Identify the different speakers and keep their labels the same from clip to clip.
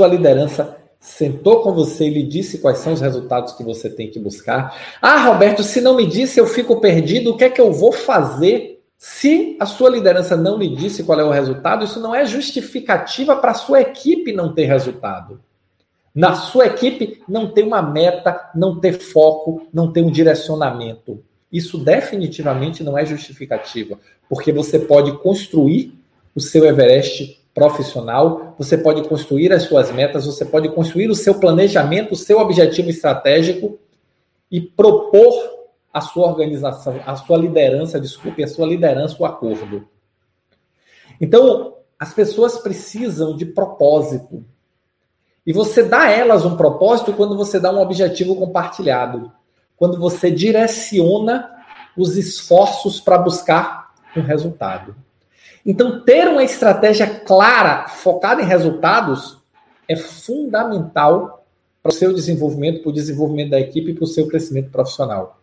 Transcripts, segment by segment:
Speaker 1: sua liderança sentou com você e lhe disse quais são os resultados que você tem que buscar? Ah, Roberto, se não me disse, eu fico perdido, o que é que eu vou fazer? Se a sua liderança não lhe disse qual é o resultado, isso não é justificativa para a sua equipe não ter resultado. Na sua equipe não ter uma meta, não ter foco, não ter um direcionamento. Isso definitivamente não é justificativa, porque você pode construir o seu Everest profissional, você pode construir as suas metas, você pode construir o seu planejamento, o seu objetivo estratégico e propor a sua organização, a sua liderança, desculpe, a sua liderança, o acordo. Então, as pessoas precisam de propósito. E você dá a elas um propósito quando você dá um objetivo compartilhado quando você direciona os esforços para buscar um resultado. Então, ter uma estratégia clara, focada em resultados, é fundamental para o seu desenvolvimento, para o desenvolvimento da equipe e para o seu crescimento profissional.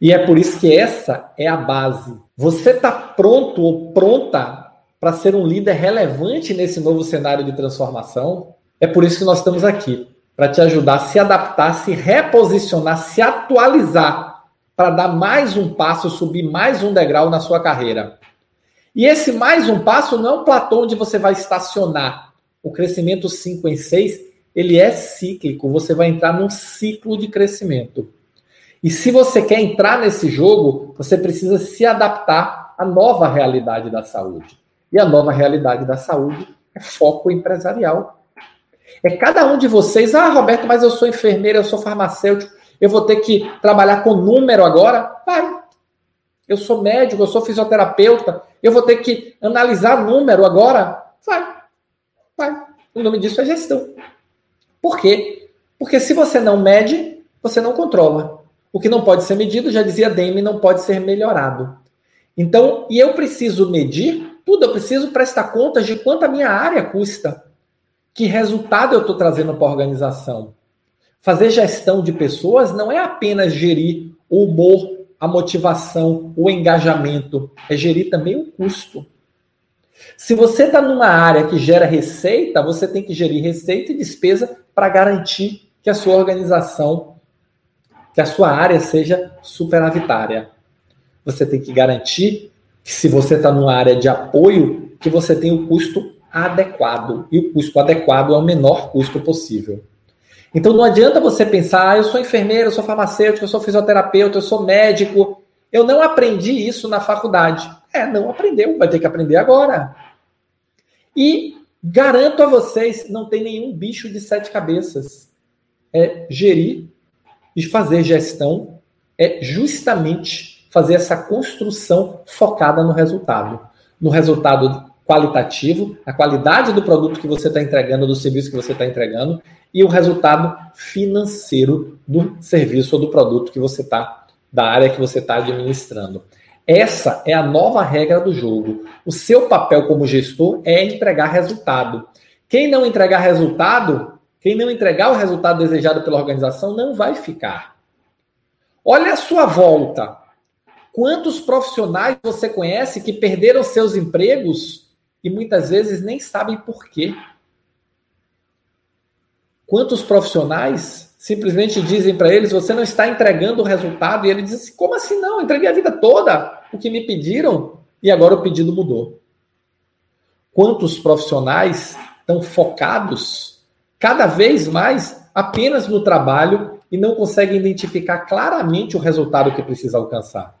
Speaker 1: E é por isso que essa é a base. Você está pronto ou pronta para ser um líder relevante nesse novo cenário de transformação? É por isso que nós estamos aqui para te ajudar a se adaptar, se reposicionar, se atualizar, para dar mais um passo, subir mais um degrau na sua carreira. E esse mais um passo não é um platô onde você vai estacionar. O crescimento 5 em 6, ele é cíclico, você vai entrar num ciclo de crescimento. E se você quer entrar nesse jogo, você precisa se adaptar à nova realidade da saúde. E a nova realidade da saúde é foco empresarial. É cada um de vocês, ah, Roberto, mas eu sou enfermeira, eu sou farmacêutico, eu vou ter que trabalhar com número agora? Vai. Eu sou médico, eu sou fisioterapeuta, eu vou ter que analisar número agora? Vai. Vai. O nome disso é gestão. Por quê? Porque se você não mede, você não controla. O que não pode ser medido, já dizia Demi, não pode ser melhorado. Então, e eu preciso medir tudo, eu preciso prestar contas de quanto a minha área custa. Que resultado eu estou trazendo para a organização? Fazer gestão de pessoas não é apenas gerir o humor, a motivação, o engajamento, é gerir também o custo. Se você está numa área que gera receita, você tem que gerir receita e despesa para garantir que a sua organização, que a sua área seja superavitária. Você tem que garantir que se você está numa área de apoio, que você tem o custo adequado. E o custo adequado é o menor custo possível. Então não adianta você pensar, ah, eu sou enfermeiro, eu sou farmacêutico, eu sou fisioterapeuta, eu sou médico. Eu não aprendi isso na faculdade. É, não aprendeu, vai ter que aprender agora. E garanto a vocês, não tem nenhum bicho de sete cabeças. É gerir e fazer gestão é justamente fazer essa construção focada no resultado. No resultado qualitativo, a qualidade do produto que você está entregando, do serviço que você está entregando, e o resultado financeiro do serviço ou do produto que você está, da área que você está administrando. Essa é a nova regra do jogo. O seu papel como gestor é entregar resultado. Quem não entregar resultado, quem não entregar o resultado desejado pela organização, não vai ficar. Olha a sua volta. Quantos profissionais você conhece que perderam seus empregos e muitas vezes nem sabem por quê. Quantos profissionais simplesmente dizem para eles: você não está entregando o resultado, e ele diz assim: como assim não? entreguei a vida toda o que me pediram e agora o pedido mudou. Quantos profissionais estão focados cada vez mais apenas no trabalho e não conseguem identificar claramente o resultado que precisa alcançar?